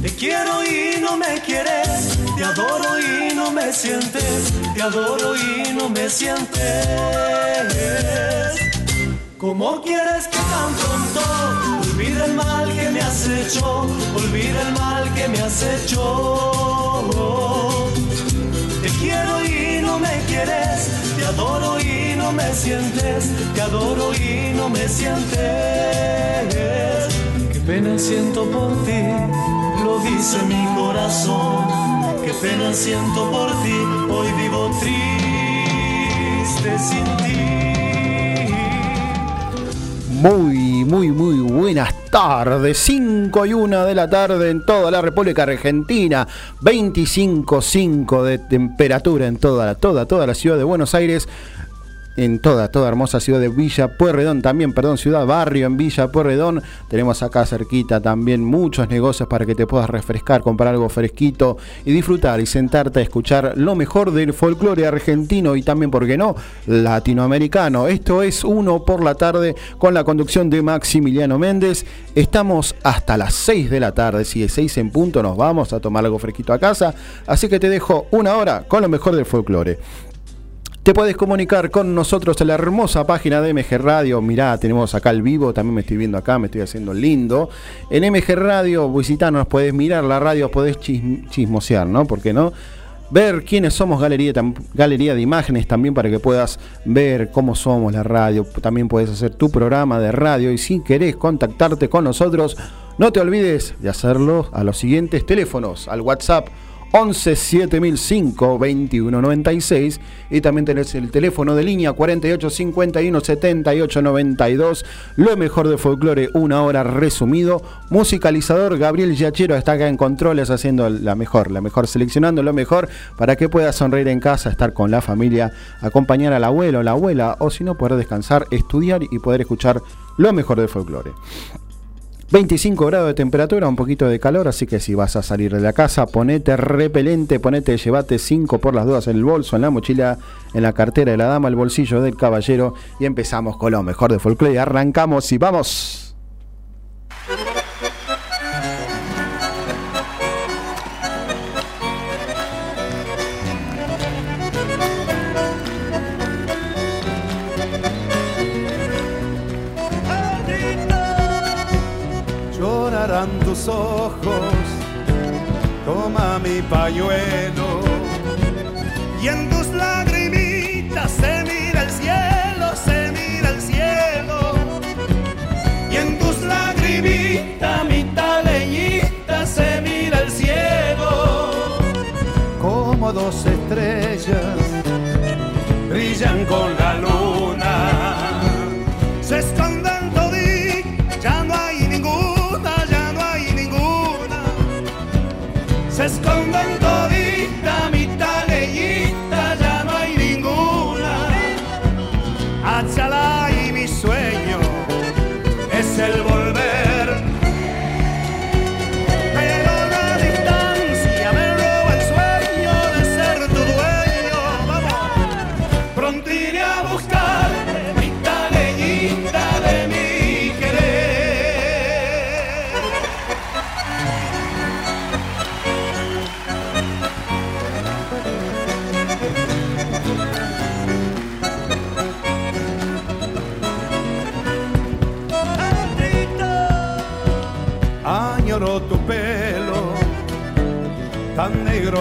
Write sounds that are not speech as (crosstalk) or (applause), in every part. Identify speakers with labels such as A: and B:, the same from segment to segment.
A: Te quiero y no me quieres, te adoro y no me sientes, te adoro y no me sientes. ¿Cómo quieres que tan pronto olvide el mal que me has hecho? Olvide el mal que me has hecho. Te quiero y no me quieres, te adoro y no me sientes, te adoro y no me sientes. Qué pena siento por ti, lo dice mi corazón. Qué pena siento por ti, hoy vivo triste sin ti.
B: Muy, muy, muy buenas tardes. 5 y 1 de la tarde en toda la República Argentina. 25.5 de temperatura en toda toda, toda la ciudad de Buenos Aires. En toda, toda hermosa ciudad de Villa Pueyrredón, también, perdón, ciudad, barrio en Villa Pueyrredón. Tenemos acá cerquita también muchos negocios para que te puedas refrescar, comprar algo fresquito y disfrutar y sentarte a escuchar lo mejor del folclore argentino y también, ¿por qué no?, latinoamericano. Esto es uno por la tarde con la conducción de Maximiliano Méndez. Estamos hasta las 6 de la tarde, si es 6 en punto nos vamos a tomar algo fresquito a casa. Así que te dejo una hora con lo mejor del folclore. Te puedes comunicar con nosotros en la hermosa página de MG Radio. Mirá, tenemos acá el vivo, también me estoy viendo acá, me estoy haciendo lindo. En MG Radio, visitanos, puedes mirar la radio, podés chis- chismosear, ¿no? ¿Por qué no? Ver quiénes somos galería, galería de imágenes también para que puedas ver cómo somos la radio. También puedes hacer tu programa de radio y si querés contactarte con nosotros, no te olvides de hacerlo a los siguientes teléfonos, al WhatsApp 11 7005 2196 y también tenés el teléfono de línea 48 51 78 92 lo mejor de folclore una hora resumido. Musicalizador Gabriel Yachero está acá en controles haciendo la mejor la mejor seleccionando lo mejor para que puedas sonreír en casa estar con la familia acompañar al abuelo la abuela o si no poder descansar estudiar y poder escuchar lo mejor de folclore 25 grados de temperatura, un poquito de calor, así que si vas a salir de la casa, ponete repelente, ponete, llévate 5 por las dudas en el bolso, en la mochila, en la cartera de la dama, el bolsillo del caballero y empezamos con lo mejor de folclore. Arrancamos y vamos.
C: Tus ojos, toma mi pañuelo y en tus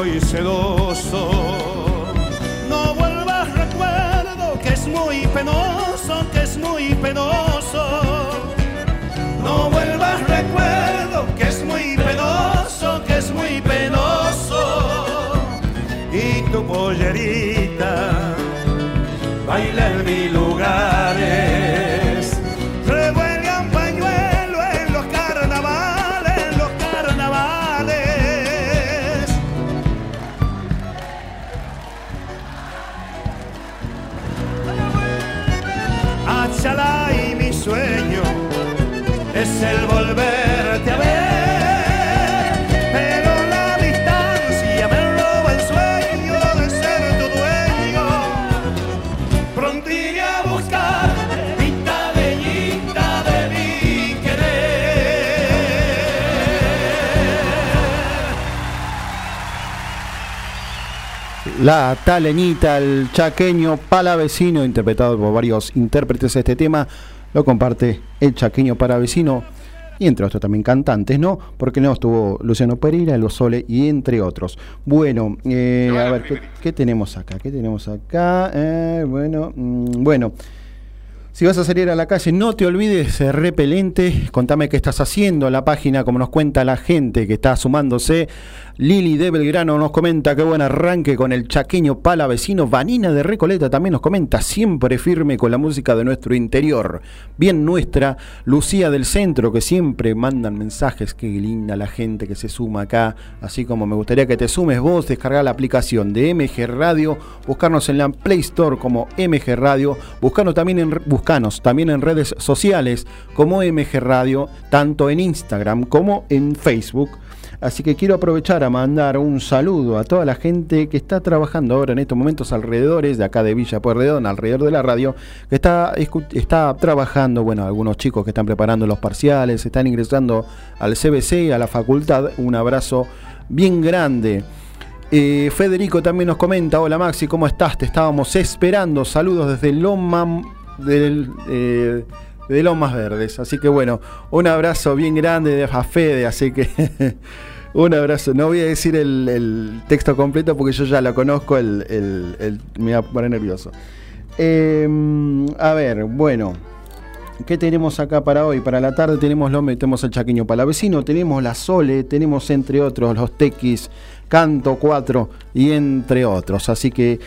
C: y sedoso. No vuelvas, recuerdo que es muy penoso, que es muy penoso. No vuelvas, recuerdo que es muy penoso, que es muy penoso. Y tu pollerita baila en mil lugares. es el volverte a ver. Pero la distancia me roba el sueño de ser tu dueño. Pronto iré a buscarte, Vita bellita de mi querer.
B: La taleñita, el chaqueño palavecino, interpretado por varios intérpretes de este tema lo comparte el chaqueño palavecino y entre otros también cantantes, ¿no? Porque no estuvo Luciano Pereira, Los Sole y entre otros. Bueno, eh, a ver, ¿qué, qué tenemos acá? ¿Qué tenemos acá? Eh, bueno, mm, bueno. Si vas a salir a la calle, no te olvides, repelente, contame qué estás haciendo en la página, como nos cuenta la gente que está sumándose. Lili de Belgrano nos comenta qué buen arranque con el chaqueño pala vecino. Vanina de Recoleta también nos comenta, siempre firme con la música de nuestro interior. Bien nuestra, Lucía del Centro, que siempre mandan mensajes, qué linda la gente que se suma acá. Así como me gustaría que te sumes vos, descargar la aplicación de MG Radio, buscarnos en la Play Store como MG Radio, buscarnos también en, buscanos también en redes sociales como MG Radio, tanto en Instagram como en Facebook. Así que quiero aprovechar a mandar un saludo a toda la gente que está trabajando ahora en estos momentos alrededores de acá de Villa Pueyrredón, alrededor de la radio, que está, está trabajando, bueno, algunos chicos que están preparando los parciales, están ingresando al CBC, a la facultad. Un abrazo bien grande. Eh, Federico también nos comenta, hola Maxi, ¿cómo estás? Te estábamos esperando. Saludos desde Loma, del, eh, de Lomas Verdes. Así que bueno, un abrazo bien grande de Fede, así que (laughs) un abrazo. No voy a decir el, texto completo porque yo ya lo conozco, el, me va a poner nervioso. Eh, a ver, bueno. ¿Qué tenemos acá para hoy? Para la tarde tenemos lo metemos el chaqueño palavecino, tenemos la Sole, tenemos entre otros los Tequis, Canto 4 y entre otros. Así que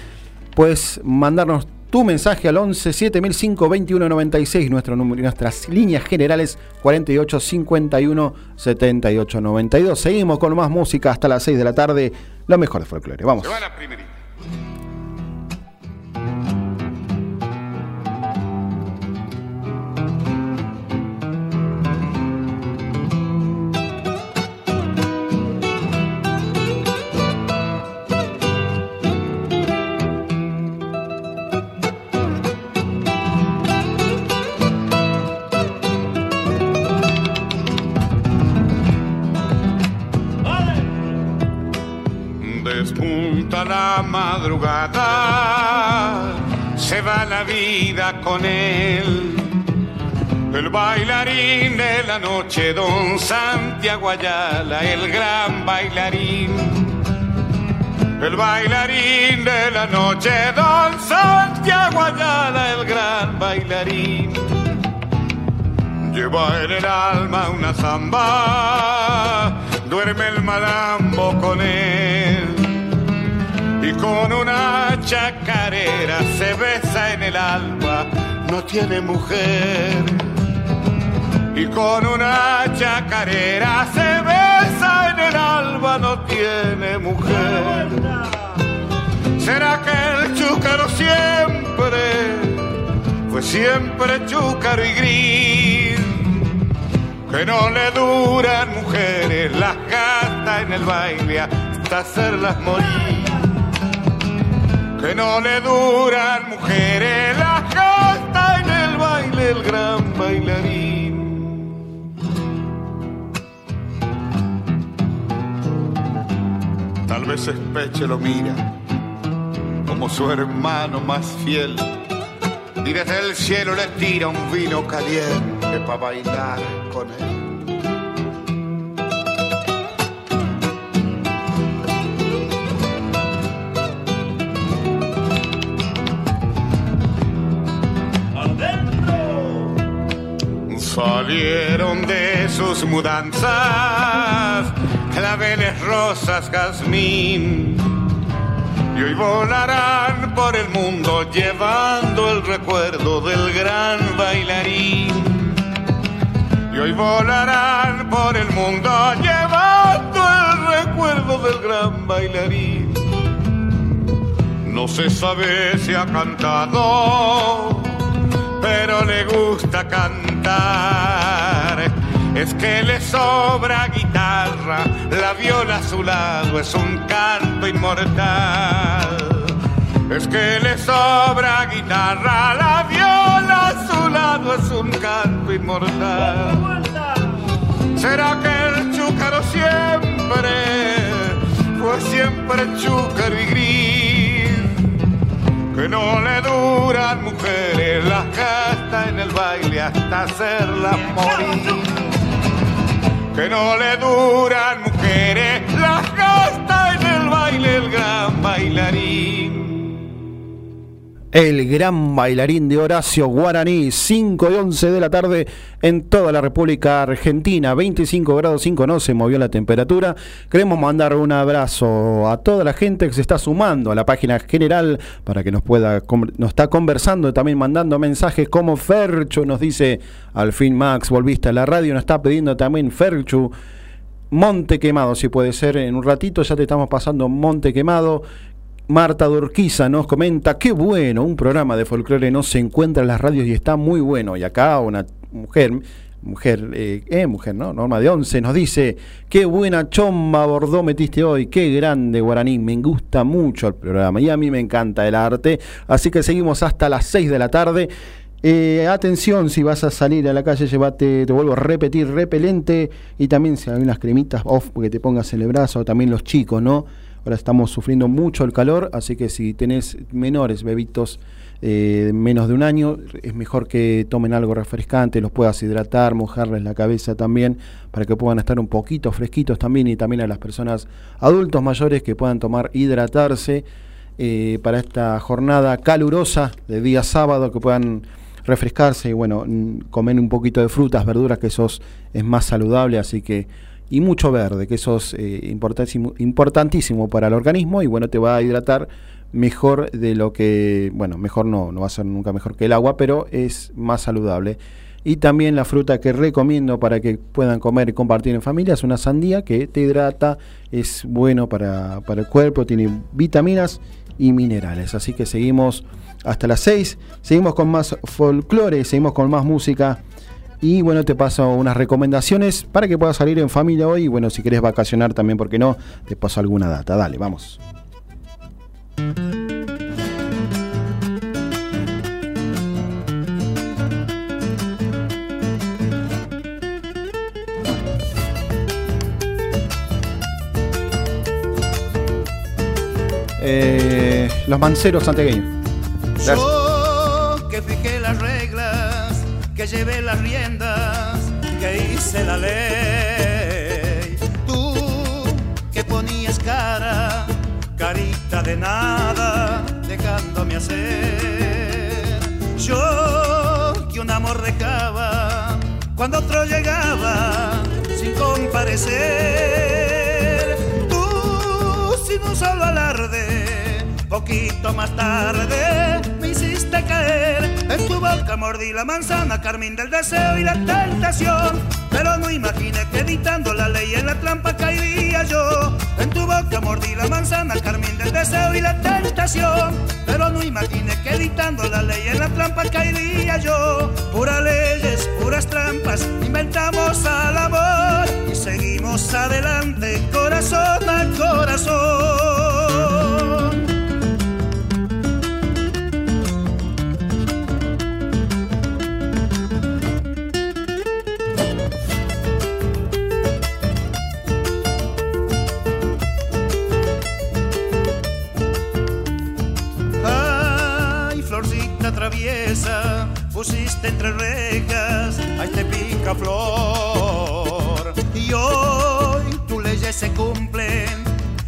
B: puedes mandarnos tu mensaje al 11 7005 2196, nuestro número, nuestras líneas generales 48 51 78 92. Seguimos con más música hasta las 6 de la tarde, lo mejor de folclore. Vamos.
D: Se. Despunta la madrugada, se va la vida con él. El bailarín de la noche, don Santiago Ayala, el gran bailarín. El bailarín de la noche, don Santiago Ayala, el gran bailarín. Lleva en el alma una zamba, duerme el malambo con él. Y con una chacarera se besa en el alma, no tiene mujer. Y con una chacarera se besa en el alma, no tiene mujer. ¿Será que el chúcaro siempre fue siempre chúcaro y gris? Que no le duran mujeres, las gasta en el baile hasta hacerlas morir. Que no le duran mujeres, las gasta en el baile el gran bailarín. Tal vez Espeche lo mira como su hermano más fiel y desde el cielo le tira un vino caliente para bailar con él. De sus mudanzas claveles, rosas, jazmín. Y hoy volarán por el mundo llevando el recuerdo del gran bailarín. Y hoy volarán por el mundo llevando el recuerdo del gran bailarín. No se sabe si ha cantado, pero le gusta cantar. Es que le sobra guitarra, la viola a su lado es un canto inmortal. Es que le sobra guitarra, la viola a su lado es un canto inmortal. ¿Será que el chúcaro siempre fue siempre chúcaro y gris? que no le duran mujeres, hasta hacerlas morir. Que no le duran mujeres, las El gran bailarín
B: de Horacio Guaraní, 5 y 11 de la tarde en toda la República Argentina, 25 grados 5, no se movió la temperatura. Queremos mandar un abrazo a toda la gente que se está sumando a la página general para que nos pueda, nos está conversando, también mandando mensajes como Ferchu, nos dice, al fin Max, volviste a la radio, nos está pidiendo también Ferchu. Monte Quemado, si puede ser, en un ratito ya te estamos pasando Monte Quemado. Marta Durquiza nos comenta, qué bueno, un programa de folclore no se encuentra en las radios y está muy bueno. Y acá una mujer, mujer, eh, eh, mujer, ¿no? Norma de Once nos dice, qué buena chomba bordó metiste hoy, qué grande guaraní, me gusta mucho el programa y a mí me encanta el arte. Así que seguimos hasta las 6 de la tarde. Eh, atención, si vas a salir a la calle, llévate, te vuelvo a repetir, repelente y también si hay unas cremitas off porque te pongas en el brazo, también los chicos, ¿no? Ahora estamos sufriendo mucho el calor, así que si tenés menores, bebitos eh, menos de un año, es mejor que tomen algo refrescante, los puedas hidratar, mojarles la cabeza también, para que puedan estar un poquito fresquitos también y también a las personas adultos mayores que puedan tomar, hidratarse eh, para esta jornada calurosa de día sábado, que puedan refrescarse y bueno, comer un poquito de frutas, verduras, que eso es- es más saludable, así que y mucho verde, que eso es eh, importantísimo, para el organismo y bueno, te va a hidratar mejor de lo que, bueno, mejor no, no va a ser nunca mejor que el agua, pero es más saludable. Y también la fruta que recomiendo para que puedan comer y compartir en familia es una sandía que te hidrata, es bueno para, para el cuerpo, tiene vitaminas y minerales. Así que seguimos hasta las 6, seguimos con más folclore, seguimos con más música. Y bueno, te paso unas recomendaciones para que puedas salir en familia hoy. Y bueno, si querés vacacionar también, ¿por qué no? Te paso alguna data. Dale, vamos. Eh, los manceros santiagueños. Gracias.
C: Que llevé las riendas, que hice la ley. Tú que ponías cara, carita de nada, dejándome hacer. Yo que un amor dejaba cuando otro llegaba sin comparecer. Tú sin un solo alarde, poquito más tarde En tu boca mordí la manzana, carmín del deseo y la tentación. Pero no imaginé que editando la ley en la trampa caería yo. En tu boca mordí la manzana, carmín del deseo y la tentación. Pero no imaginé que editando la ley en la trampa caería yo. Puras leyes, puras trampas, inventamos al amor y seguimos adelante, corazón a corazón. Pusiste entre rejas, ay te pica flor. Y hoy tus leyes se cumplen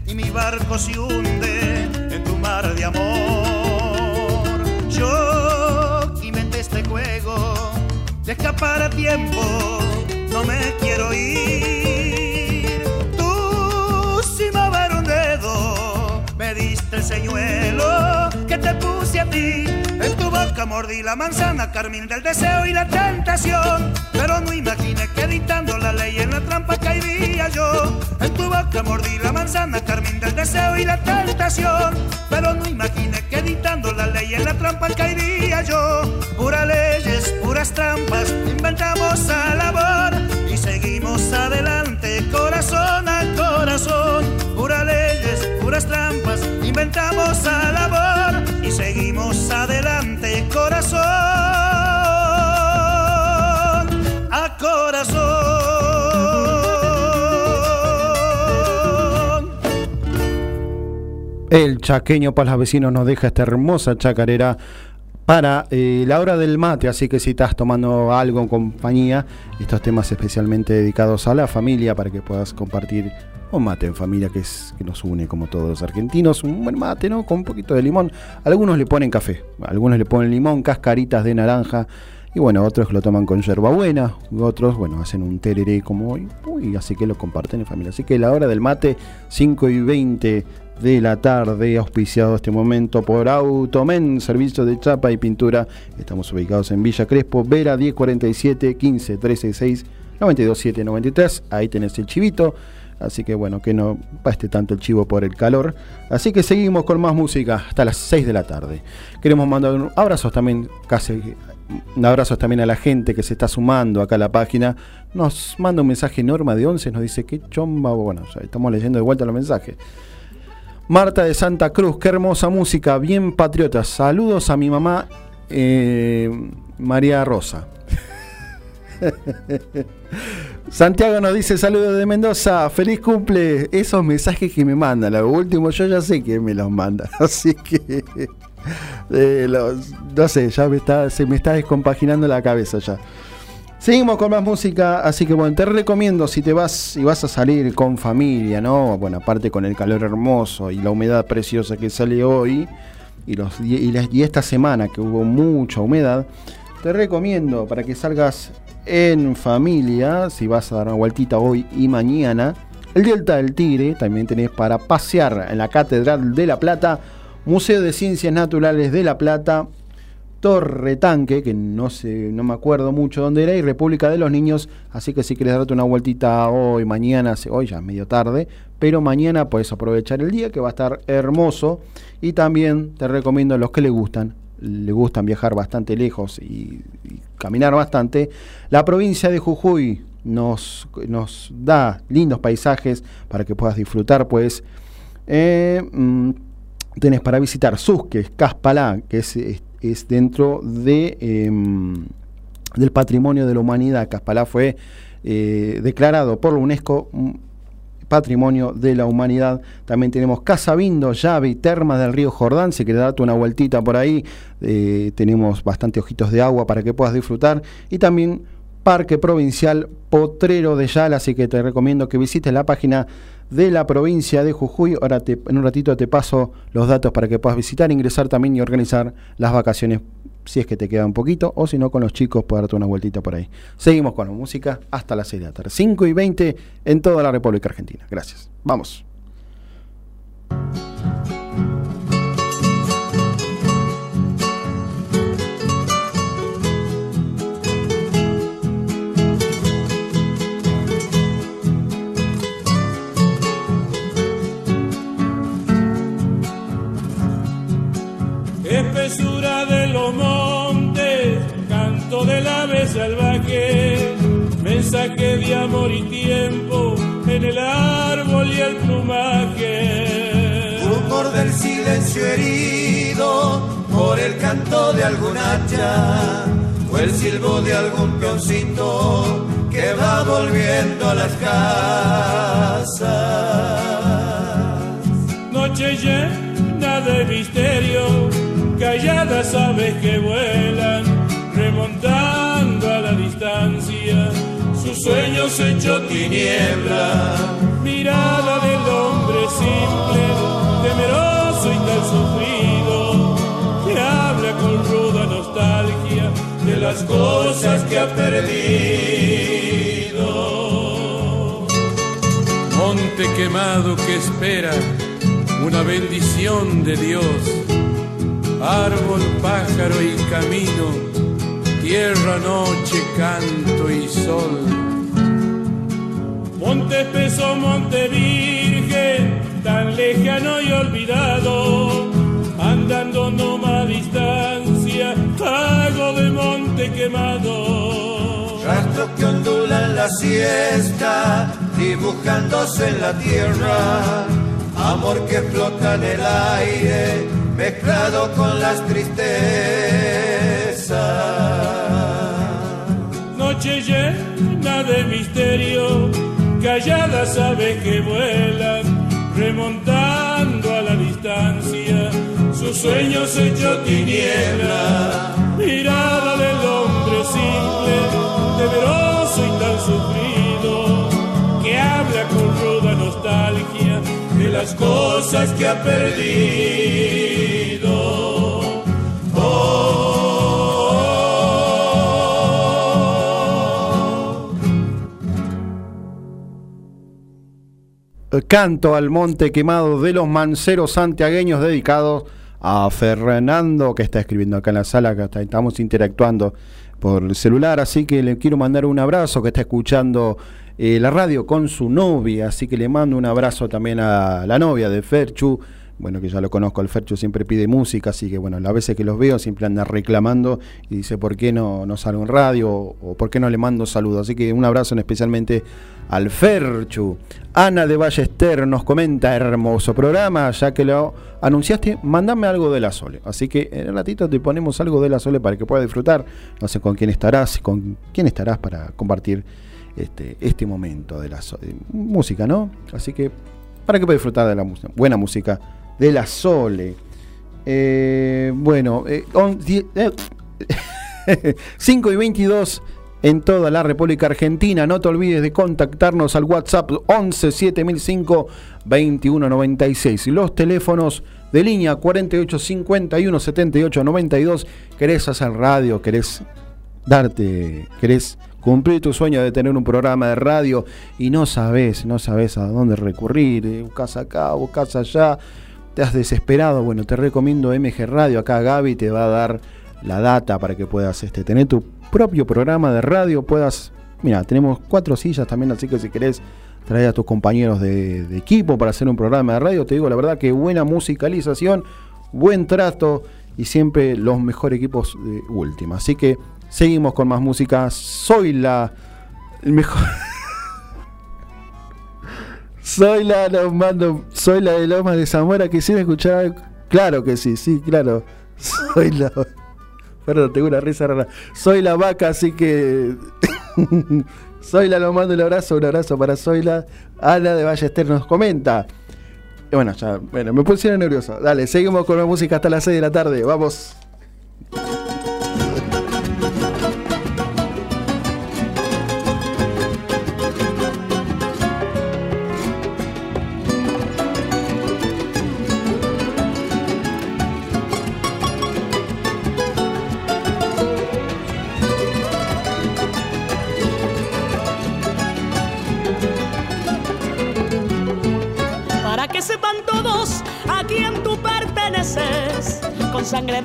C: y mi barco se hunde en tu mar de amor. Yo inventé este juego de escapar a tiempo, no me quiero ir. Tú sin mover un dedo me diste el señuelo que te puse a ti. Boca mordí la manzana, carmín del deseo y la tentación. Pero no imaginé que editando la ley en la trampa caería yo. En tu boca mordí la manzana, carmín del deseo y la tentación. Pero no imaginé que editando la ley en la trampa caería yo. Puras leyes, puras trampas, inventamos al amor y seguimos adelante, corazón a corazón. Puras leyes, puras trampas, inventamos al amor
B: El chaqueño vecinos nos deja esta hermosa chacarera para eh, la hora del mate, así que si estás tomando algo en compañía, estos temas especialmente dedicados a la familia para que puedas compartir un mate en familia que es que nos une como todos los argentinos, un buen mate, ¿no? Con un poquito de limón. Algunos le ponen café, algunos le ponen limón, cascaritas de naranja. Y bueno, otros lo toman con yerbabuena, otros, bueno, hacen un tereré como hoy, y así que lo comparten en familia. Así que la hora del mate, 5 y 20 de la tarde, auspiciado este momento por Automen, servicio de chapa y pintura. Estamos ubicados en Villa Crespo, Vera 1047 15 366 927 93. Ahí tenés el chivito. Así que bueno, que no paste tanto el chivo por el calor. Así que seguimos con más música hasta las 6 de la tarde. Queremos mandar un abrazo también, casi un abrazo también a la gente que se está sumando acá a la página. Nos manda un mensaje Norma de 11, nos dice que chomba. Bueno, estamos leyendo de vuelta los mensajes. Marta de Santa Cruz, qué hermosa música, bien patriota. Saludos a mi mamá eh, María Rosa. (laughs) Santiago nos dice saludos de Mendoza, feliz cumple. Esos mensajes que me mandan, lo último yo ya sé que me los manda, (laughs) así que (laughs) eh, los- no sé, ya me está, se me está descompaginando la cabeza ya. Seguimos con más música, así que bueno, te recomiendo si te vas y vas a salir con familia, ¿no? Bueno, aparte con el calor hermoso y la humedad preciosa que sale hoy y, los, y, y esta semana que hubo mucha humedad, te recomiendo para que salgas en familia, si vas a dar una vueltita hoy y mañana, el Delta del Tigre, también tenés para pasear en la Catedral de La Plata, Museo de Ciencias Naturales de La Plata, Torre Tanque, que no sé, no me acuerdo mucho dónde era, y República de los Niños, así que si quieres darte una vueltita hoy, mañana, hoy ya es medio tarde, pero mañana puedes aprovechar el día que va a estar hermoso. Y también te recomiendo a los que le gustan, le gustan viajar bastante lejos y, y caminar bastante, la provincia de Jujuy nos, nos da lindos paisajes para que puedas disfrutar, pues eh, mm, tenés para visitar Caspalá, que es, es, es dentro de, em, del patrimonio de la humanidad. Caspalá fue eh, declarado por la UNESCO mm, Patrimonio de la Humanidad. También tenemos Casabindo, Llave y Termas del Río Jordán. Si querés darte una vueltita por ahí, eh, tenemos bastante ojitos de agua para que puedas disfrutar. Y también Parque Provincial Potrero de Yala, así que te recomiendo que visites la página de la provincia de Jujuy. Ahora te- en un ratito te paso los datos para que puedas visitar, ingresar también y organizar las vacaciones si es que te queda un poquito o si no con los chicos puedes darte una vueltita por ahí. Seguimos con la música hasta las 6 de la tarde, 5 y 20 en toda la República Argentina. Gracias. Vamos.
E: Mensaje de amor y tiempo en el árbol y el plumaje.
F: Rumor del silencio herido por el canto de algún hacha o el silbo de algún peoncito que va volviendo a las casas.
E: Noche llena de misterio, calladas aves que vuelan, sueños hecho tiniebla. Mirada del hombre simple, temeroso y tal sufrido, que habla con ruda nostalgia de las cosas que ha perdido.
G: Monte quemado que espera una bendición de Dios. Árbol, pájaro y camino, tierra, noche, canto y sol.
E: Monte espeso, monte virgen, tan lejano y olvidado, andando no a distancia, hago de monte quemado.
F: Rastros que ondulan la siesta, dibujándose en la tierra. Amor que flota en el aire, mezclado con las tristezas.
E: Noche llena de misterio, calladas aves que vuelan, remontando a la distancia sus sueños hecho tiniebla, mirada del hombre simple, temeroso y tan sufrido, que habla con ruda nostalgia de las cosas que ha perdido.
B: Canto al monte quemado de los manceros santiagueños dedicados a Fernando que está escribiendo acá en la sala, que estamos interactuando por el celular, así que le quiero mandar un abrazo que está escuchando eh, la radio con su novia, así que le mando un abrazo también a la novia de Ferchu, bueno que ya lo conozco, el Ferchu siempre pide música, así que bueno, las veces que los veo siempre anda reclamando y dice por qué no, no sale en radio o por qué no le mando saludos, así que un abrazo en especialmente al Ferchu. Ana de Ballester nos comenta, hermoso programa, ya que lo anunciaste, mandame algo de la Sole. Así que en un ratito te ponemos algo de la Sole para que puedas disfrutar. No sé con quién estarás, con quién estarás para compartir este, este momento de la Sole. Música, ¿no? Así que para que puedas disfrutar de la música, buena música de la Sole. Eh, bueno, eh, on- die- eh, (laughs) 5 y 22 en toda la República Argentina. No te olvides de contactarnos al WhatsApp 11 7005 2196. Los teléfonos de línea 48 51 78 92. ¿Querés hacer radio? ¿Querés darte? ¿Querés cumplir tu sueño de tener un programa de radio y no sabes, no sabes a dónde recurrir? eh, Buscas acá, buscas allá. Te has desesperado. Bueno, te recomiendo MG Radio. Acá Gaby te va a dar la data para que puedas este, tener tu propio programa de radio, puedas, mira, tenemos cuatro sillas también, así que si querés traer a tus compañeros de, de equipo para hacer un programa de radio, te digo la verdad que buena musicalización, buen trato y siempre los mejores equipos de última. Así que seguimos con más música. Soy la el mejor. (laughs) soy la, los mando, soy la de Lomas de Zamora. Quisiera escuchar. Claro que sí, sí, claro. Soy la. Perdón, tengo una risa rara. Soy la vaca, así que. (laughs) Zoila nos mando un abrazo, un abrazo para Zoila. Ana de Ballester nos comenta. Bueno, ya, bueno, me pusieron nervioso. Dale, seguimos con la música hasta las 6 de la tarde. Vamos.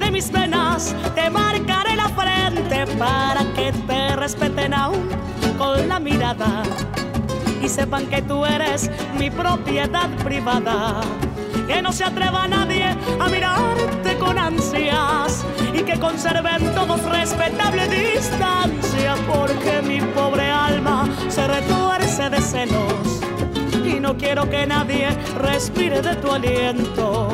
H: De mis venas te marcaré la frente para que te respeten aún con la mirada y sepan que tú eres mi propiedad privada. Que no se atreva nadie a mirarte con ansias y que conserven todos respetable distancia porque mi pobre alma se retuerce de celos y no quiero que nadie respire de tu aliento.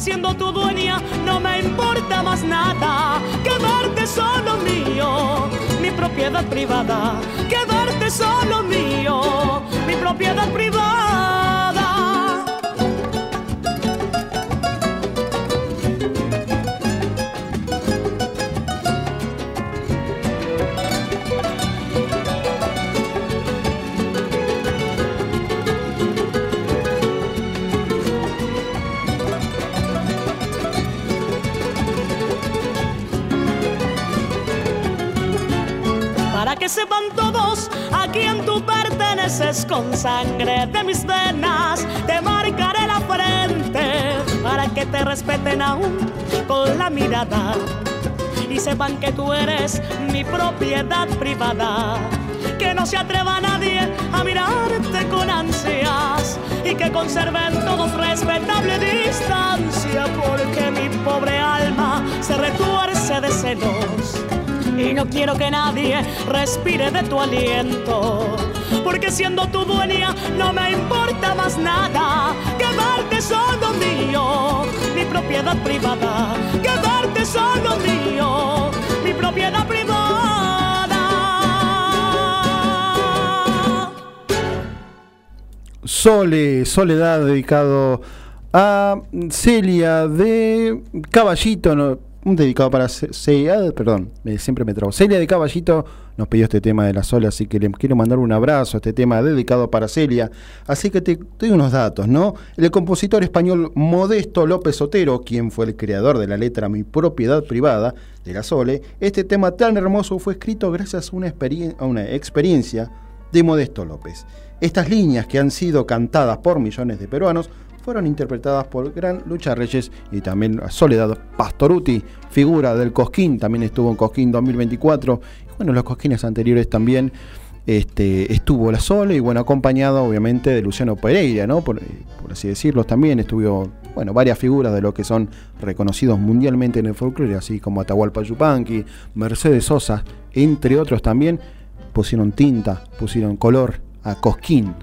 H: Siendo tu dueña no me importa más nada. Quedarte solo mío, mi propiedad privada. Quedarte solo mío, mi propiedad privada. Con sangre de mis venas. Te marcaré la frente para que te respeten aún con la mirada y sepan que tú eres mi propiedad privada. Que no se atreva nadie a mirarte con ansias y que conserven todos respetable distancia porque mi pobre alma se retuerce de celos y no quiero que nadie respire de tu aliento. Porque siendo tu dueña no me importa más nada. Quedarte solo mío, mi propiedad privada. Quedarte solo mío, mi propiedad privada.
B: Sole, Soledad dedicado a Celia de Caballito, un dedicado para Ce- Celia, perdón, me- siempre me trago. Celia de Caballito nos pidió este tema de la sola, así que le quiero mandar un abrazo este tema dedicado para Celia. Así que te, doy unos datos, ¿no? El compositor español Modesto López Otero, quien fue el creador de la letra Mi propiedad privada de la Sole, este tema tan hermoso fue escrito gracias a una, a una experiencia de Modesto López. Estas líneas que han sido cantadas por millones de peruanos fueron interpretadas por Gran Lucha Reyes y también Soledad Pastoruti, figura del Cosquín, también estuvo en Cosquín 2024. Bueno, los Cosquines anteriores también este, estuvo la Sole y bueno, acompañado obviamente de Luciano Pereira, ¿no? Por, por así decirlo, también estuvo, bueno, varias figuras de los que son reconocidos mundialmente en el folclore, así como Atahualpa Yupanqui, Mercedes Sosa, entre otros también, pusieron tinta, pusieron color a Cosquín.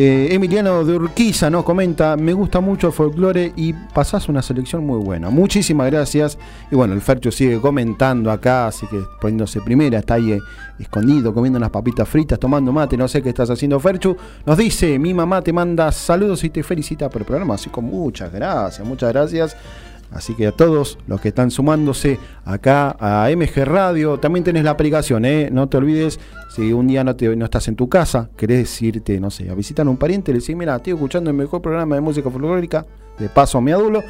B: Eh, Emiliano de Urquiza nos comenta, me gusta mucho el folclore y pasás una selección muy buena. Muchísimas gracias. Y bueno, el Fercho sigue comentando acá, así que poniéndose primera, está ahí eh, escondido, comiendo unas papitas fritas, tomando mate, no sé qué estás haciendo, Ferchu. Nos dice, mi mamá te manda saludos y te felicita por el programa, así que muchas gracias, muchas gracias. Así que a todos los que están sumándose acá a MG Radio, también tenés la aplicación, ¿eh? no te olvides, si un día no, te, no estás en tu casa, querés irte, no sé, a visitar a un pariente, le decís, mira, estoy escuchando el mejor programa de música folclórica, de paso a mi adulo,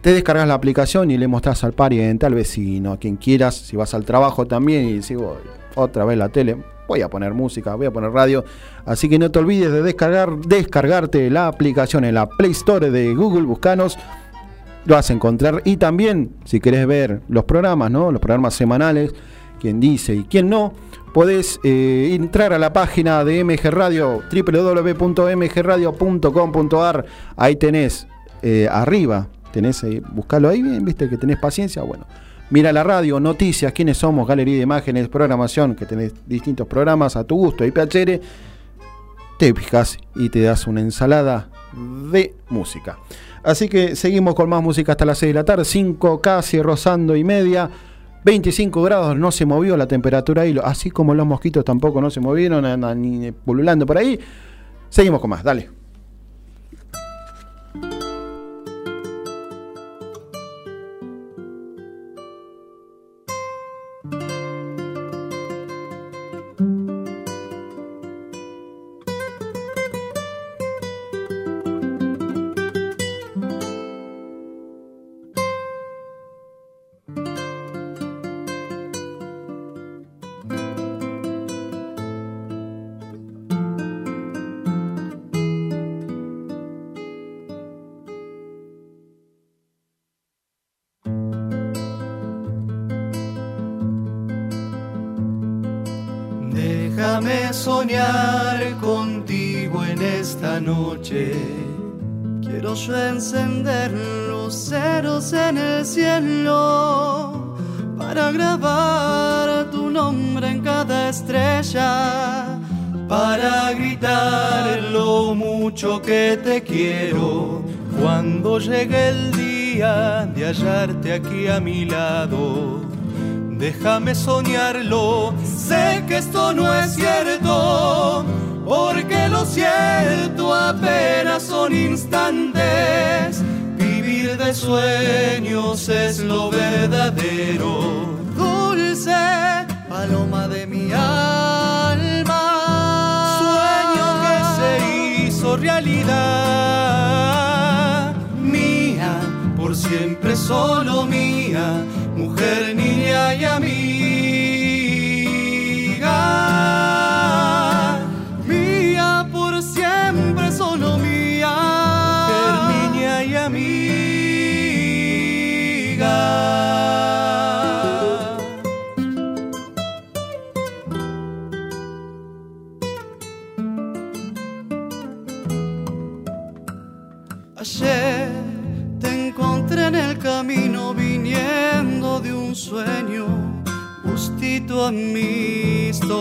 B: te descargas la aplicación y le mostrás al pariente, al vecino, a quien quieras, si vas al trabajo también y decís, "Voy, otra vez la tele, voy a poner música, voy a poner radio, así que no te olvides de descargar, descargarte la aplicación en la Play Store de Google, buscanos, lo vas a encontrar. Y también, si querés ver los programas, ¿no? Los programas semanales, quién dice y quién no, podés eh, entrar a la página de MG Radio, www.mgradio.com.ar. Ahí tenés eh, arriba, tenés ahí, buscalo ahí bien, viste que tenés paciencia, bueno. Mira la radio, noticias, quiénes somos, galería de imágenes, programación, que tenés distintos programas a tu gusto, IPHR, te fijas y te das una ensalada de música. Así que seguimos con más música hasta las 6 de la tarde, 5 casi rozando y media. 25 grados, no se movió la temperatura ahí, así como los mosquitos tampoco no se movieron, andan ni pululando por ahí. Seguimos con más, dale.
I: Déjame soñar contigo en esta noche. Quiero yo encender luceros en el cielo para grabar tu nombre en cada estrella, para gritar lo mucho que te quiero cuando llegue el día de hallarte aquí a mi lado. Déjame soñarlo, sé que esto no es cierto, porque lo cierto apenas son instantes. Vivir de sueños es lo verdadero. Dulce paloma de mi alma, sueño que se hizo realidad. Mía, por siempre solo mía, mujer, niña y amiga. Amisto,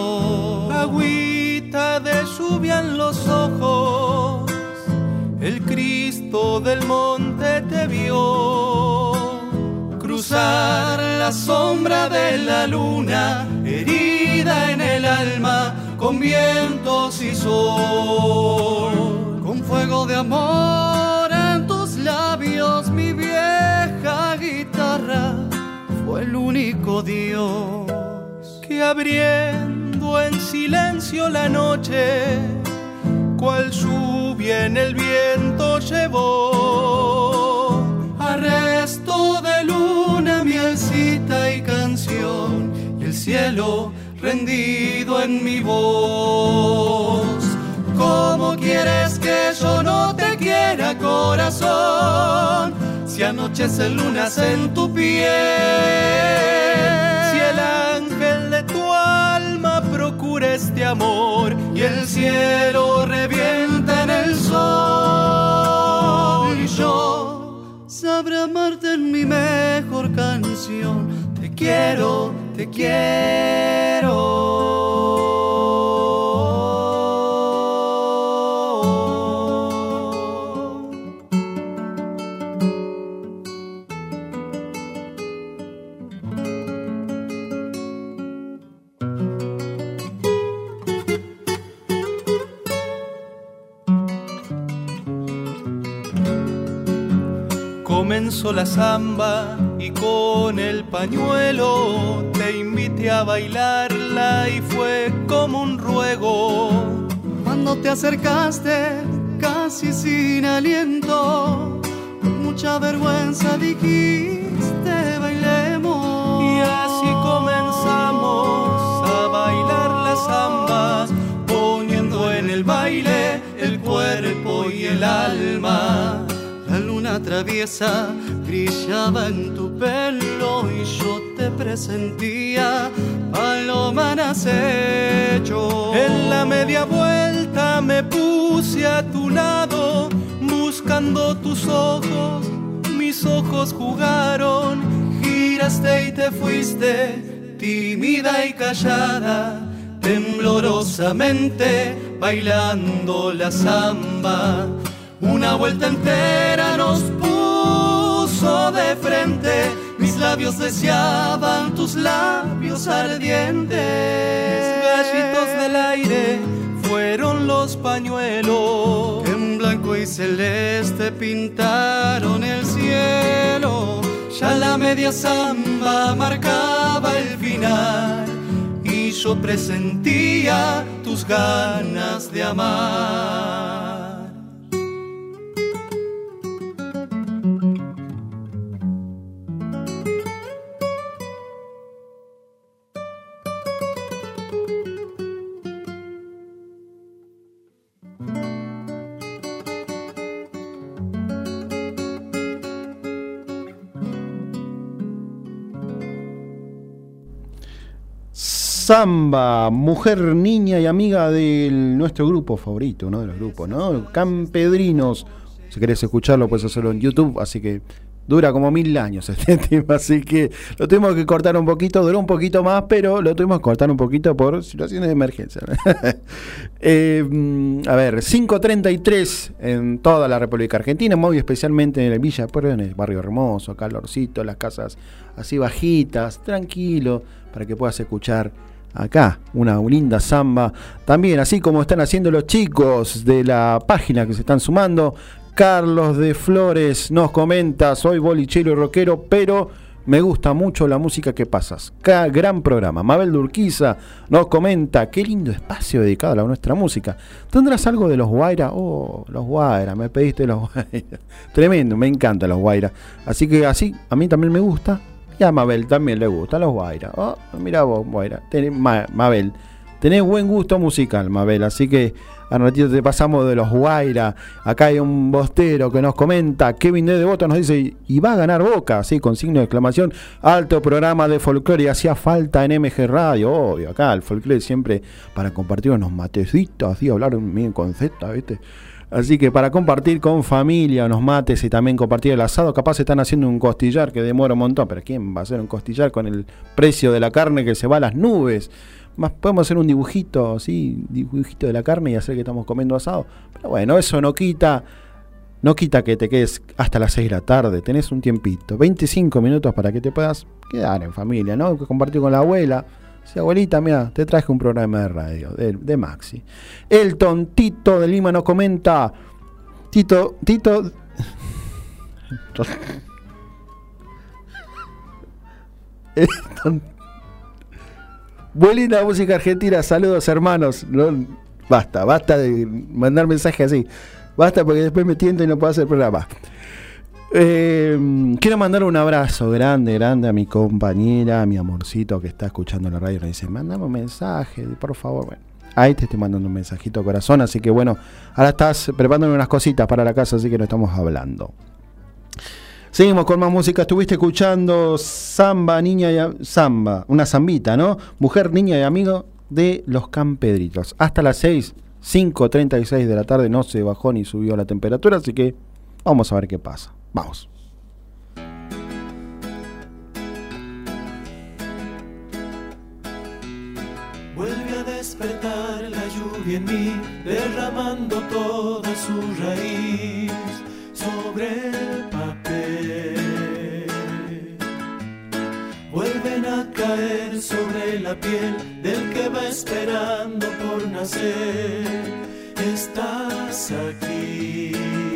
I: agüita de lluvia en los ojos, el Cristo del monte te vio cruzar la sombra de la luna, herida en el alma, con vientos y sol, con fuego de amor en tus labios, mi vieja guitarra fue el único Dios
A: abriendo en silencio la noche, cual lluvia en el viento llevó.
I: Arresto de luna, mielcita y canción, y el cielo rendido en mi voz. ¿Cómo quieres que yo no te quiera, corazón? Si anochecen lunas en tu piel.
A: Este amor
I: y el cielo revienta en el sol. Y yo sabré amarte en mi mejor canción. Te quiero, te quiero.
A: La samba y con el pañuelo te invité a bailarla y fue como un ruego.
I: Cuando te acercaste, casi sin aliento, mucha vergüenza dijiste bailemos.
A: Y así comenzamos
I: traviesa brillaba en tu pelo y yo te presentía paloma acecho.
A: En la media vuelta me puse a tu lado, buscando tus ojos, mis ojos jugaron, giraste y te fuiste, tímida y callada, temblorosamente bailando la samba. Una vuelta entera nos puso de frente, mis labios deseaban tus labios ardientes. Gallitos del aire fueron los pañuelos.
I: En blanco y celeste pintaron el cielo.
A: Ya la media samba marcaba el final y yo presentía tus ganas de amar.
B: Samba, mujer, niña y amiga de nuestro grupo favorito, uno de los grupos, ¿no? Campedrinos. Si querés escucharlo, puedes hacerlo en YouTube, así que dura como mil años (laughs) este tema, así que lo tuvimos que cortar un poquito, duró un poquito más, pero lo tuvimos que cortar un poquito por situaciones de emergencia. (laughs) Eh, mm, a ver, 5.33 en toda la República Argentina, muy especialmente en el Villa Puerto, en el barrio hermoso, calorcito, las casas así bajitas, tranquilo, para que puedas escuchar acá una linda samba. También, así como están haciendo los chicos de la página que se están sumando, Carlos de Flores nos comenta, soy bolichero y rockero, pero me gusta mucho la música que pasas. Ca- gran programa. Mabel Durquiza nos comenta, qué lindo espacio dedicado a la nuestra música. ¿Tendrás algo de los Guaira? Oh, los Guaira, me pediste los Guaira. (laughs) Tremendo, me encantan los Guaira. Así que así, a mí también me gusta. Y a Mabel también le gusta los Guaira. Oh, mira vos, Guaira. Tenés- Ma- Mabel, tenés buen gusto musical, Mabel. Así que a ratito te pasamos de los Guaira. Acá hay un bostero que nos comenta. Kevin de Devoto nos dice, y va a ganar Boca, así con signo de exclamación. Alto programa de folclore y hacía falta en MG Radio, obvio. Acá el folclore siempre para compartir unos matecitos, así hablar bien con Z, ¿viste? Así que para compartir con familia unos mates y también compartir el asado, capaz están haciendo un costillar que demora un montón, pero ¿quién va a hacer un costillar con el precio de la carne que se va a las nubes? Más podemos hacer un dibujito, así, dibujito de la carne y hacer que estamos comiendo asado. Pero bueno, eso no quita, no quita que te quedes hasta las 6 de la tarde, tenés un tiempito, 25 minutos para que te puedas quedar en familia, ¿no? Compartir con la abuela. Sí, abuelita, mira, te traje un programa de radio de, de Maxi. El tontito de Lima nos comenta. Tito, Tito. (laughs) Muy linda música argentina, saludos hermanos. No, basta, basta de mandar mensajes así. Basta porque después me tiento y no puedo hacer programa. Eh, quiero mandar un abrazo grande, grande a mi compañera, a mi amorcito que está escuchando la radio y me dice, mandame un mensaje, por favor. Bueno, ahí te estoy mandando un mensajito corazón, así que bueno, ahora estás preparándome unas cositas para la casa, así que no estamos hablando. Seguimos con más música. Estuviste escuchando Samba, Niña y Samba, una zambita, ¿no? Mujer, Niña y Amigo de los Campedritos. Hasta las 6, 5.36 de la tarde no se bajó ni subió la temperatura, así que vamos a ver qué pasa. Vamos.
A: Vuelve a despertar la lluvia en mí, derramando toda su raíz sobre el papel. Vuelven a caer sobre la piel del que va esperando por nacer. Estás aquí.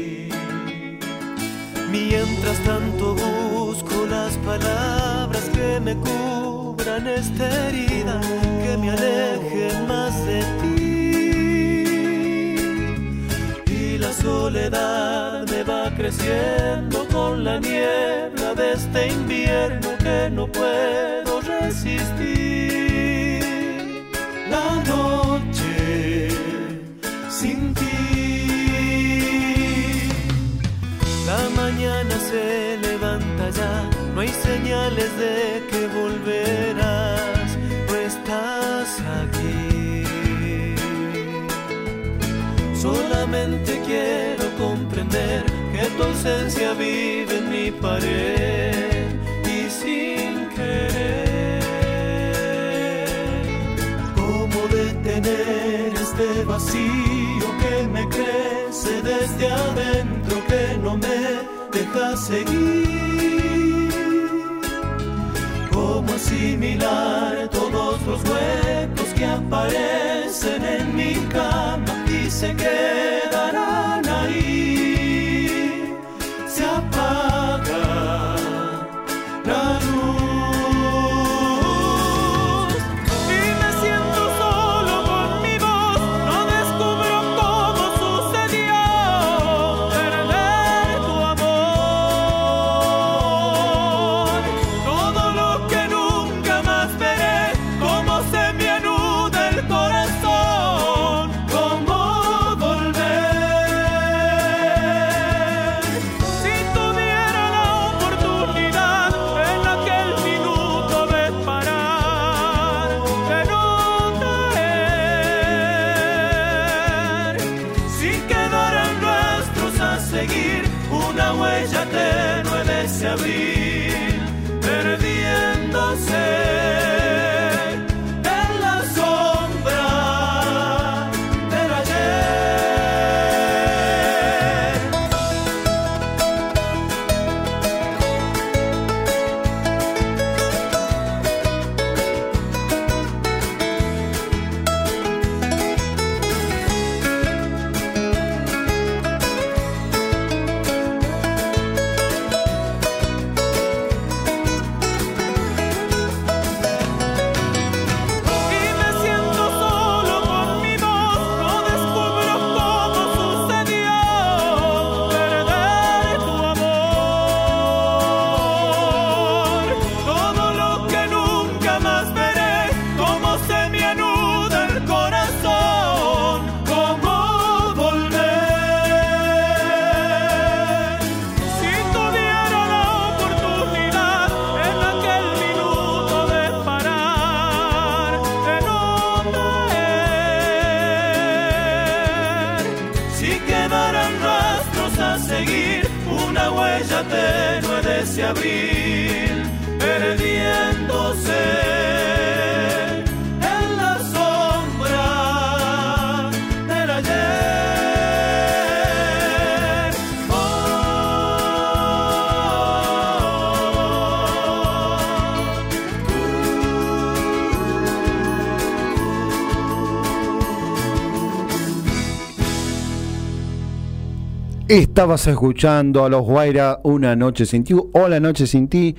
A: Mientras tanto busco las palabras que me cubran esta herida, que me alejen más de ti. Y la soledad me va creciendo con la niebla de este invierno que no puedo resistir. No hay señales de que volverás, no estás aquí. Solamente quiero comprender que tu ausencia vive en mi pared asimilar todos los huecos que aparecen en mi cama y se quedarán
B: Estabas escuchando a los Guaira Una Noche Sin Ti, Hola Noche Sin Ti.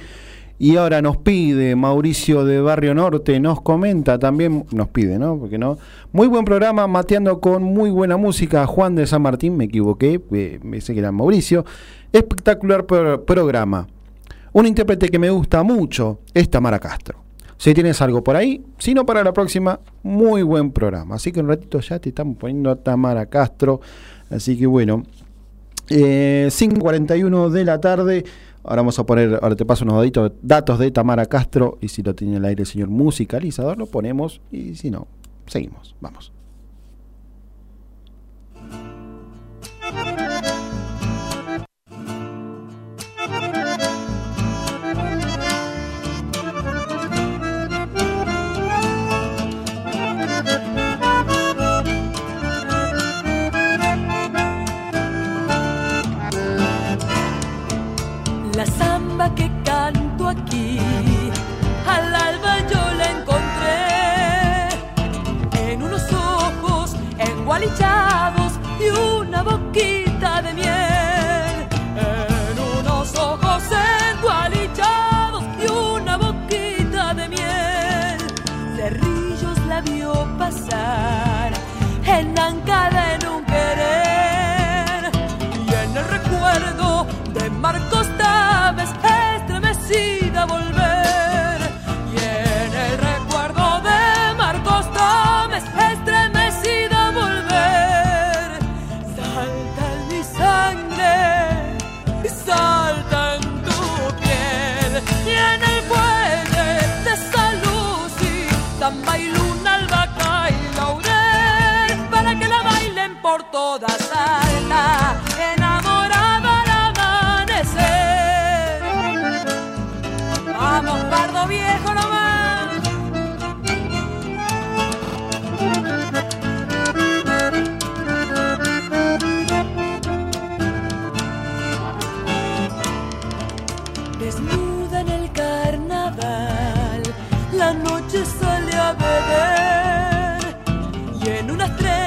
B: Y ahora nos pide Mauricio de Barrio Norte, nos comenta también, nos pide, ¿no? Porque no. Muy buen programa, mateando con muy buena música. Juan de San Martín, me equivoqué, eh, pensé que era Mauricio. Espectacular pro- programa. Un intérprete que me gusta mucho es Tamara Castro. Si tienes algo por ahí, si no para la próxima, muy buen programa. Así que un ratito ya te estamos poniendo a Tamara Castro. Así que bueno, eh, 5.41 de la tarde. Ahora vamos a poner, ahora te paso unos daditos- datos de Tamara Castro. Y si lo tiene en el aire el señor musicalizador, lo ponemos. Y si no, seguimos. Vamos.
J: Y en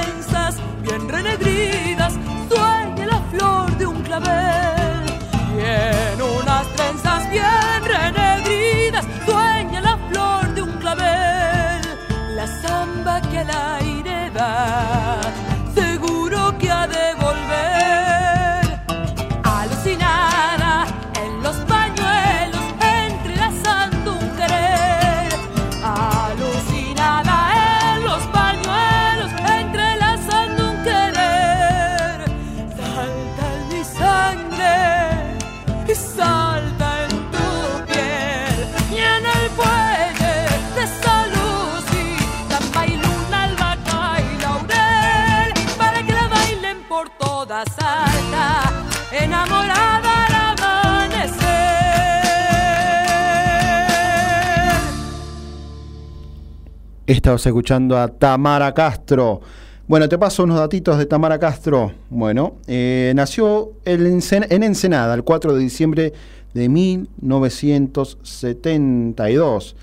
B: Estabas escuchando a Tamara Castro. Bueno, te paso unos datitos de Tamara Castro. Bueno, eh, nació en Ensenada el 4 de diciembre de 1972.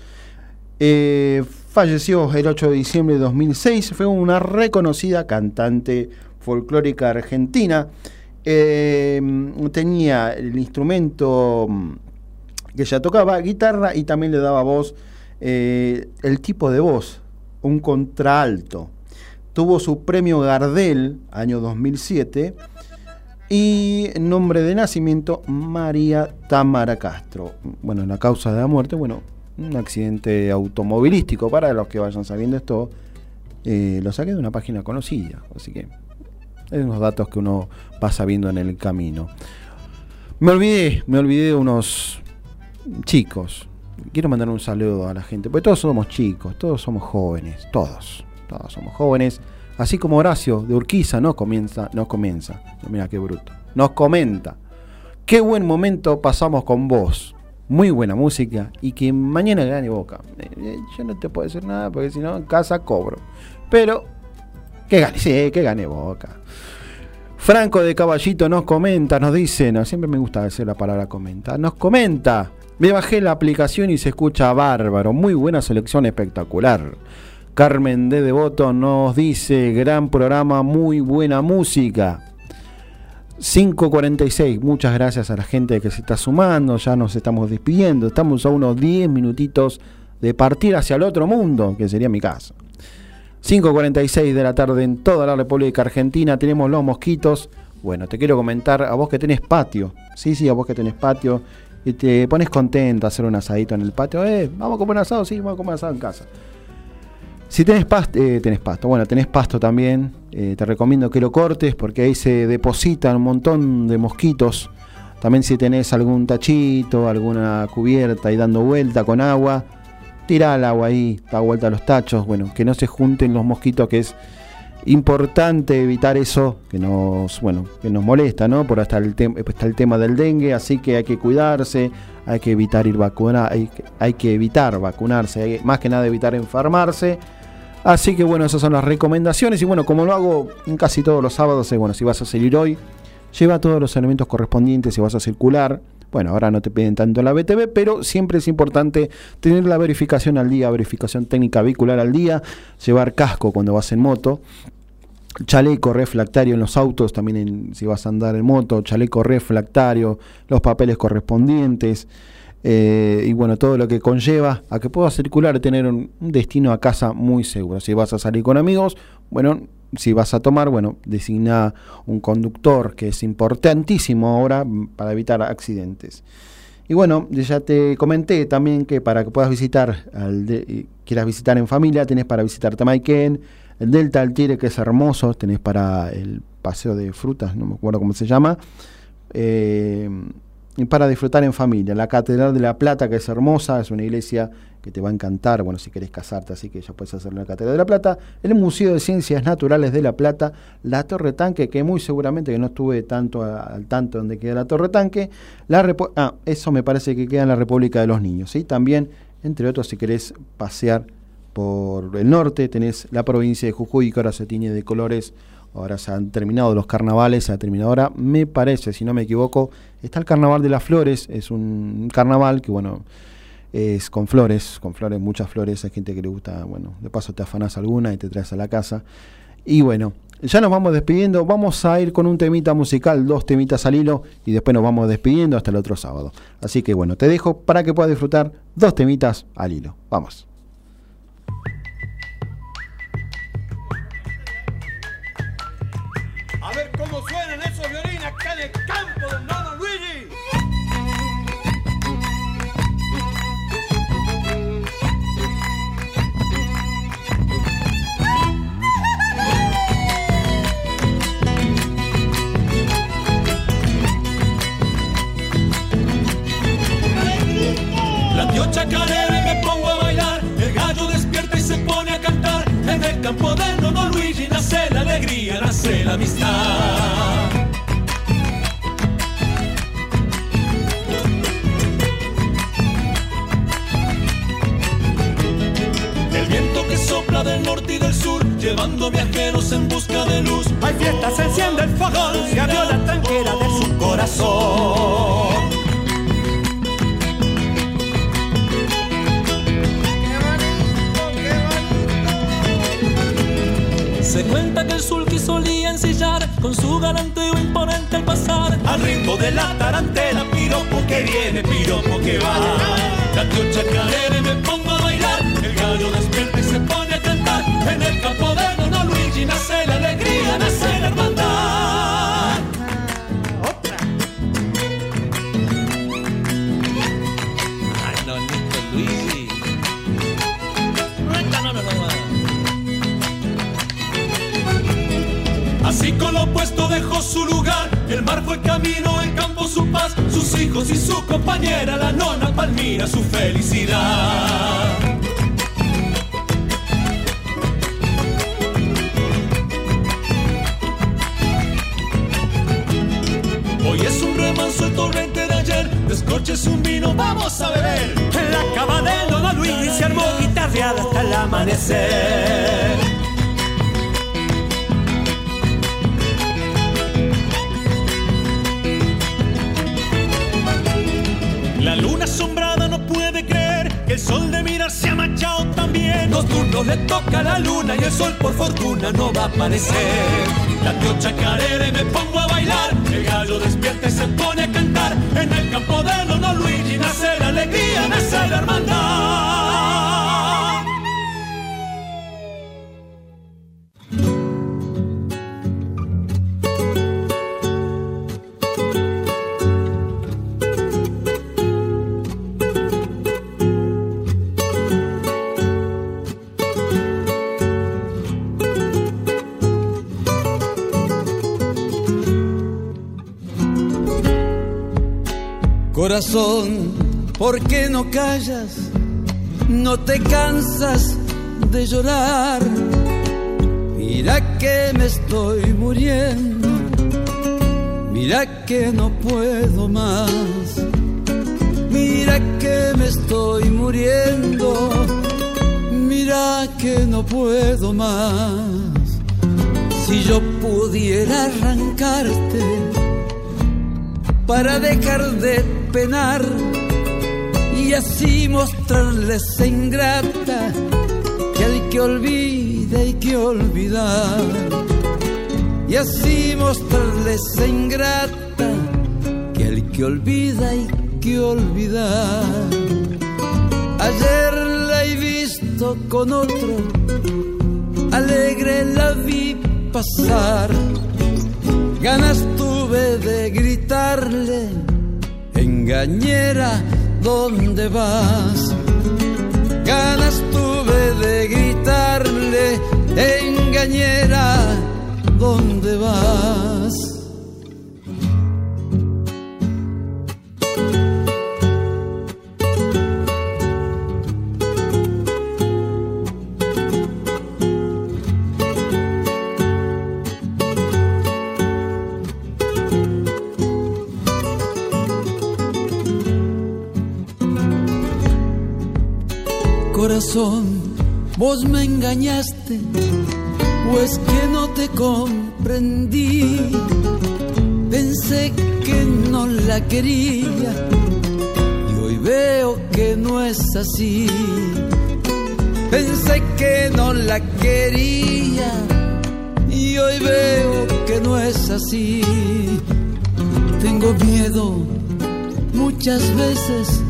B: Eh, falleció el 8 de diciembre de 2006. Fue una reconocida cantante folclórica argentina. Eh, tenía el instrumento mm, que ella tocaba, guitarra y también le daba voz. eh, el tipo de voz, un contraalto. Tuvo su premio Gardel, año 2007. Y nombre de nacimiento, María Tamara Castro. Bueno, la causa de la muerte, bueno, un accidente automovilístico. Para los que vayan sabiendo esto, eh, lo saqué de una página conocida. Así que, hay unos datos que uno va sabiendo en el camino. Me olvidé, me olvidé de unos chicos. Quiero mandar un saludo a la gente, porque todos somos chicos, todos somos jóvenes, todos, todos somos jóvenes. Así como Horacio de Urquiza nos comienza, nos comienza. Mira qué bruto. Nos comenta. Qué buen momento pasamos con vos. Muy buena música y que mañana gane Boca. Eh, eh, Yo no te puedo decir nada porque si no en casa cobro. Pero que gane, sí, que gane Boca. Franco de Caballito nos comenta, nos dice, no, siempre me gusta decir la palabra comenta, nos comenta, me bajé la aplicación y se escucha bárbaro, muy buena selección espectacular. Carmen de Devoto nos dice, gran programa, muy buena música. 5.46, muchas gracias a la gente que se está sumando, ya nos estamos despidiendo, estamos a unos 10 minutitos de partir hacia el otro mundo, que sería mi caso. 5.46 de la tarde en toda la República Argentina, tenemos los mosquitos. Bueno, te quiero comentar a vos que tenés patio, sí, sí, a vos que tenés patio, y te pones contento a hacer un asadito en el patio, eh, vamos a comer un asado, sí, vamos a comer asado en casa. Si tenés pasto, eh, tenés pasto, bueno, tenés pasto también, eh, te recomiendo que lo cortes porque ahí se depositan un montón de mosquitos. También si tenés algún tachito, alguna cubierta y dando vuelta con agua, tira el agua ahí, da vuelta a los tachos, bueno, que no se junten los mosquitos, que es importante evitar eso, que nos, bueno, que nos molesta, ¿no? Por hasta el, está el tema del dengue, así que hay que cuidarse, hay que evitar ir vacunar, hay, hay que evitar vacunarse, más que nada evitar enfermarse. Así que bueno, esas son las recomendaciones. Y bueno, como lo hago casi todos los sábados, bueno, si vas a salir hoy, lleva todos los elementos correspondientes si vas a circular. Bueno, ahora no te piden tanto la BTV, pero siempre es importante tener la verificación al día, verificación técnica vehicular al día, llevar casco cuando vas en moto, chaleco refractario en los autos, también en- si vas a andar en moto, chaleco refractario, los papeles correspondientes. eh, y bueno, todo lo que conlleva a que puedas circular tener un destino a casa muy seguro. Si vas a salir con amigos, bueno, si vas a tomar, bueno, designa un conductor, que es importantísimo ahora para evitar accidentes. Y bueno, ya te comenté también que para que puedas visitar, al de- y quieras visitar en familia, tenés para visitar Tamaiken, el Delta Altiere, que es hermoso, tenés para el paseo de frutas, no me acuerdo cómo se llama, eh, para disfrutar en familia. La Catedral de la Plata, que es hermosa, es una iglesia que te va a encantar, bueno, si querés casarte, así que ya puedes hacerlo en la Catedral de la Plata. El Museo de Ciencias Naturales de La Plata, la Torre Tanque, que muy seguramente que no estuve tanto al tanto donde queda la Torre Tanque. La ah, eso me parece que queda en la República de los Niños, ¿sí? También, entre otros, si querés pasear por el norte, tenés la provincia de Jujuy, que ahora se tiñe de colores Ahora se han terminado los carnavales, se ha terminado ahora, me parece, si no me equivoco, está el Carnaval de las Flores, es un carnaval que, bueno, es con flores, con flores, muchas flores, hay gente que le gusta, bueno, de paso te afanas alguna y te traes a la casa. Y bueno, ya nos vamos despidiendo, vamos a ir con un temita musical, dos temitas al hilo, y después nos vamos despidiendo hasta el otro sábado. Así que bueno, te dejo para que puedas disfrutar dos temitas al hilo. Vamos.
C: Hasta el amanecer.
E: La luna asombrada no puede creer que el sol de mirar se ha manchado también.
C: Dos turnos le toca a la luna y el sol por fortuna no va a aparecer.
E: Planteo chacarera y me pongo a bailar.
C: El gallo despierta y se pone a cantar. En el campo de Lono Luigi nace la alegría, nace la hermandad.
K: Corazón, ¿por qué no callas? No te cansas de llorar. Mira que me estoy muriendo. Mira que no puedo más. Mira que me estoy muriendo. Mira que no puedo más. Si yo pudiera arrancarte para dejar de y así mostrarles ingrata que hay que olvida hay que olvidar. Y así mostrarles ingrata que hay que olvida hay que olvidar. Ayer la he visto con otro alegre la vi pasar. Ganas tuve de gritarle, engañera, ¿dónde vas? Ganas tuve de gritarle, engañera, ¿dónde vas? Vos me engañaste, o es que no te comprendí. Pensé que no la quería y hoy veo que no es así. Pensé que no la quería y hoy veo que no es así. Tengo miedo muchas veces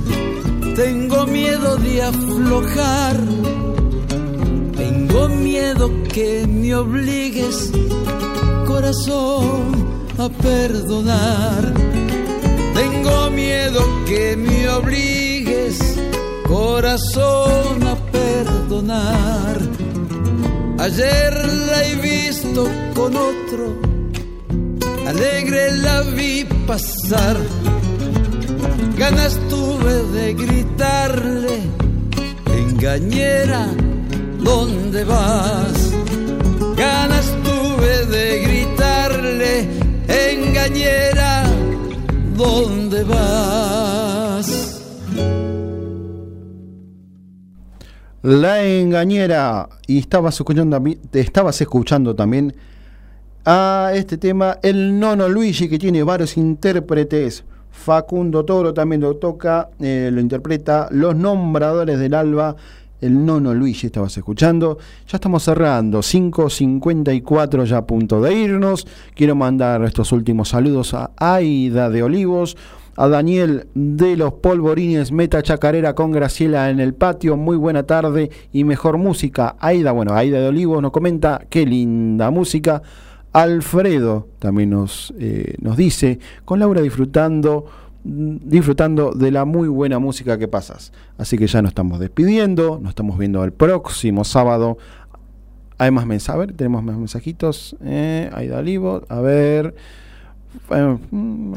K: tengo miedo de aflojar. Tengo miedo que me obligues, corazón, a perdonar. Tengo miedo que me obligues, corazón, a perdonar. Ayer la he visto con otro, alegre la vi pasar ganas tuve de gritarle, engañera, ¿dónde vas? Ganas tuve de gritarle, engañera, ¿dónde vas?
B: La engañera. Y estabas escuchando, estabas escuchando también a este tema, el Nono Luigi, que tiene varios intérpretes. Facundo Toro también lo toca, eh, lo interpreta. Los nombradores del alba, el Nono Luigi, estabas escuchando. Ya estamos cerrando, 5.54 ya a punto de irnos. Quiero mandar estos últimos saludos a Aida de Olivos, a Daniel de los Polvorines, Meta Chacarera con Graciela en el patio. Muy buena tarde y mejor música. Aida, bueno, Aida de Olivos nos comenta, qué linda música. Alfredo también nos, eh, nos dice, con Laura disfrutando, disfrutando de la muy buena música que pasas. Así que ya nos estamos despidiendo, nos estamos viendo el próximo sábado. Hay más mensajes, a ver, tenemos más mensajitos. Eh, Aida a ver. Mm,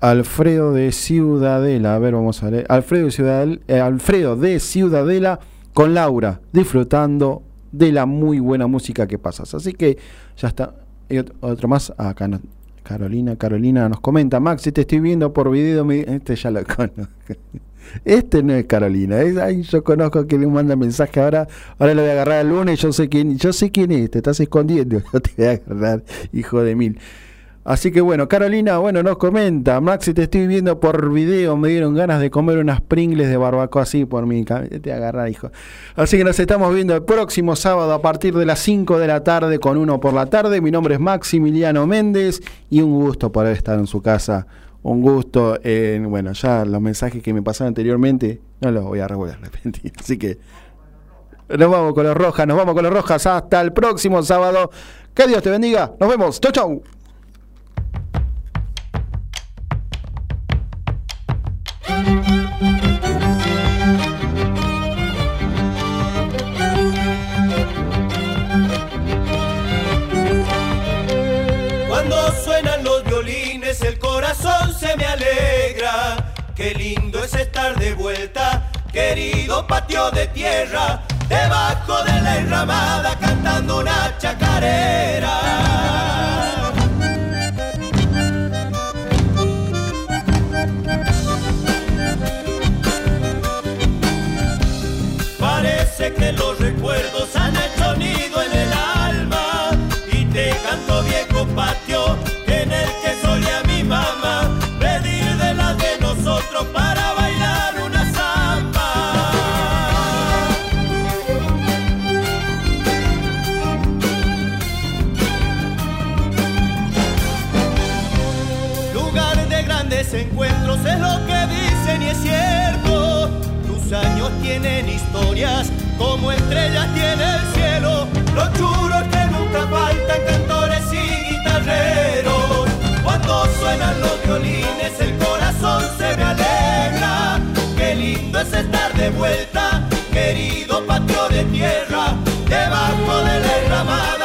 B: Alfredo de Ciudadela, a ver, vamos a leer. Alfredo de Ciudadela, eh, Alfredo de Ciudadela con Laura, disfrutando de la muy buena música que pasas. Así que ya está. Y ot- otro más, acá no- Carolina, Carolina nos comenta, Maxi, te estoy viendo por video, mi- este ya lo (laughs) conozco. Este no es Carolina, es, ay, yo conozco que le manda mensaje ahora, ahora lo voy a agarrar el lunes, yo sé quién, yo sé quién es, te estás escondiendo, (laughs) yo te voy a agarrar, hijo de mil. Así que bueno, Carolina, bueno, nos comenta, Maxi, te estoy viendo por video, me dieron ganas de comer unas pringles de barbacoa así por mi te agarra, hijo. Así que nos estamos viendo el próximo sábado a partir de las 5 de la tarde con uno por la tarde. Mi nombre es Maximiliano Méndez y un gusto poder estar en su casa. Un gusto, en, bueno, ya los mensajes que me pasaron anteriormente no los voy a revolver, repetir. (laughs) Así que nos vamos con los rojas, nos vamos con los rojas hasta el próximo sábado. Que Dios te bendiga. Nos vemos. Chau, chau.
F: Alegra. Qué lindo es estar de vuelta, querido patio de tierra, debajo de la enramada cantando una chacarera. Parece que los recuerdos han hecho nido en el alma y te canto viejo patio como estrellas tiene el cielo. Los churos que nunca faltan, cantores y guitarreros. Cuando suenan los violines, el corazón se me alegra. Qué lindo es estar de vuelta, querido patio de tierra, debajo de la.